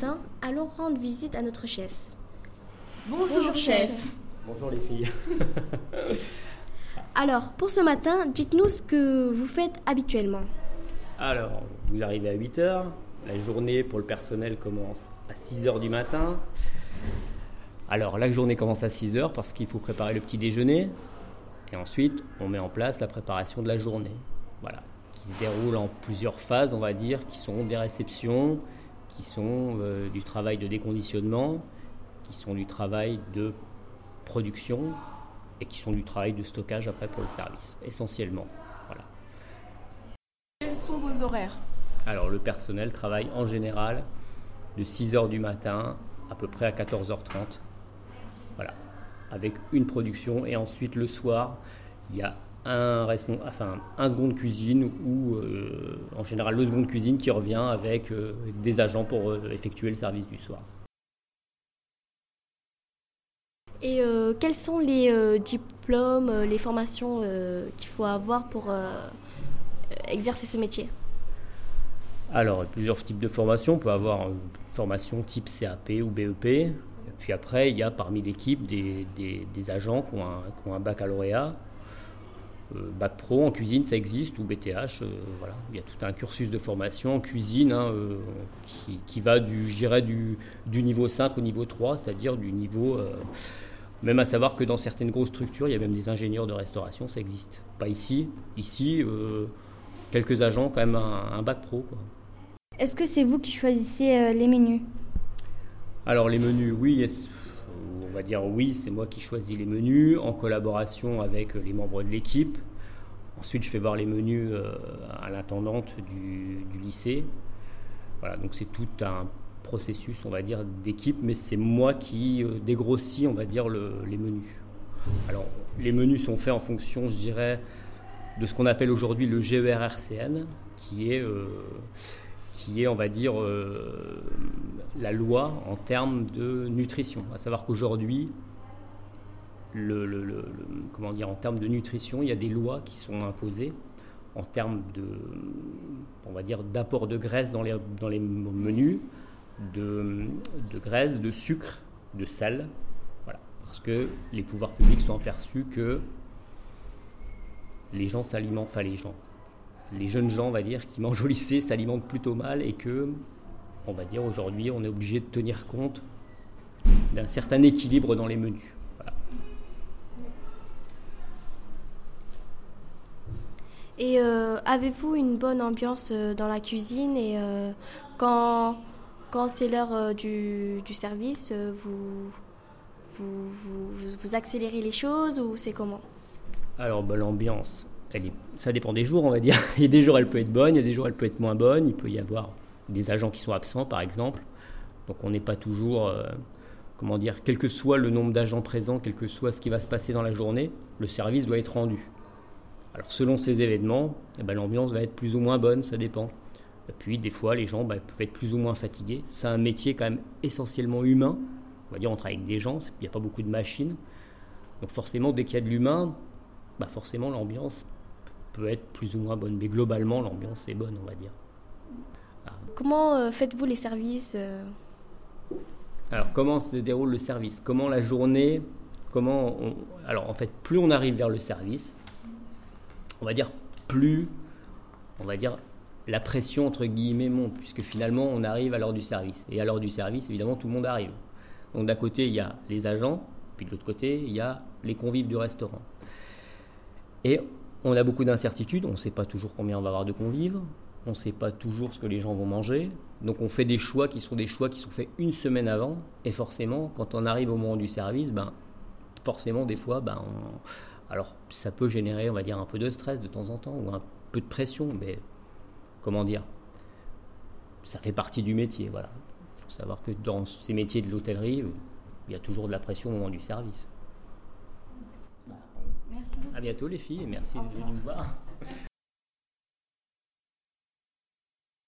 matin, allons rendre visite à notre chef. Bonjour, chef. Bonjour les filles. Alors, pour ce matin, dites-nous ce que vous faites habituellement. Alors, vous arrivez à 8 h La journée pour le personnel commence à 6 h du matin. Alors, la journée commence à 6 h parce qu'il faut préparer le petit déjeuner. Et ensuite, on met en place la préparation de la journée. Voilà. Qui se déroule en plusieurs phases, on va dire, qui sont des réceptions, qui sont euh, du travail de déconditionnement, qui sont du travail de production et qui sont du travail de stockage après pour le service, essentiellement. Voilà. Quels sont vos horaires? Alors le personnel travaille en général de 6h du matin à peu près à 14h30. Voilà. Avec une production et ensuite le soir, il y a un, enfin, un second de cuisine ou euh, en général le second de cuisine qui revient avec euh, des agents pour euh, effectuer le service du soir. Et quels sont les diplômes, les formations qu'il faut avoir pour exercer ce métier? Alors, plusieurs types de formations. On peut avoir une formation type CAP ou BEP. Puis après, il y a parmi l'équipe des, des, agents qui ont un, qui ont un baccalauréat. Bac pro en cuisine, ça existe, ou BTH. voilà. Il y a tout un cursus de formation en cuisine hein, qui, qui, va du, du, du niveau 5 au niveau 3, c'est-à-dire du niveau même à savoir que dans certaines grosses structures, il y a même des ingénieurs de restauration, ça existe. Pas ici. Ici, euh, quelques agents, quand même un, bac pro. Est-ce que c'est vous qui choisissez euh, les menus? Alors les menus, oui. On va dire oui, c'est moi qui choisis les menus en collaboration avec les membres de l'équipe. Ensuite, je fais voir les menus euh, à l'intendante du, lycée. Voilà, donc c'est tout un processus, on va dire, d'équipe, mais c'est moi qui euh, dégrossis, on va dire, les menus. Alors, les menus sont faits en fonction, je dirais, de ce qu'on appelle aujourd'hui le GERRCN, qui est, euh, qui est, on va dire, euh, la loi en termes de nutrition. À savoir qu'aujourd'hui, comment dire, en termes de nutrition, il y a des lois qui sont imposées en termes de, on va dire, d'apport de graisse dans les, menus, de, de graisse, de sucre, de sel. Voilà. Parce que les pouvoirs publics sont aperçus que les gens s'alimentent, enfin les gens, les jeunes gens, on va dire, qui mangent au lycée s'alimentent plutôt mal et que, on va dire, aujourd'hui, on est obligé de tenir compte d'un certain équilibre dans les menus. Et euh, avez-vous une bonne ambiance euh, dans la cuisine et euh, quand quand c'est l'heure euh, du, service, vous vous, vous, accélérez les choses ou c'est comment? Alors, bah, l'ambiance, elle ça dépend des jours, on va dire. il y a des jours, elle peut être bonne, il y a des jours, elle peut être moins bonne. Il peut y avoir des agents qui sont absents, par exemple. Donc, on n'est pas toujours, euh, comment dire, quel que soit le nombre d'agents présents, quel que soit ce qui va se passer dans la journée, le service doit être rendu. Alors, selon ces événements, eh ben, l'ambiance va être plus ou moins bonne, ça dépend. Et puis des fois, les gens bah, peuvent être plus ou moins fatigués. C'est un métier quand même essentiellement humain. On va dire, on travaille avec des gens, il n'y a pas beaucoup de machines. Donc forcément, dès qu'il y a de l'humain, bah forcément l'ambiance peut être plus ou moins bonne. Mais globalement, l'ambiance est bonne, on va dire. Comment euh, faites-vous les services euh Alors, comment se déroule le service? Comment la journée Comment Alors, en fait, plus on arrive vers le service, on va dire plus, on va dire la pression entre guillemets monte, puisque finalement on arrive à l'heure du service. Et à l'heure du service, évidemment, tout le monde arrive. Donc d'un côté, il y a les agents, puis de l'autre côté, il y a les convives du restaurant. Et on a beaucoup d'incertitudes, on ne sait pas toujours combien on va avoir de convives, on ne sait pas toujours ce que les gens vont manger. Donc on fait des choix qui sont des choix qui sont faits une semaine avant. Et forcément, quand on arrive au moment du service, ben, forcément, des fois, ben, alors ça peut générer, on va dire, un peu de stress de temps en temps, ou un peu de pression, mais comment dire, ça fait partie du métier. Voilà. Il faut savoir que dans ces métiers de l'hôtellerie, il y a toujours de la pression au moment du service. Merci. À bientôt les filles et merci de venir nous voir.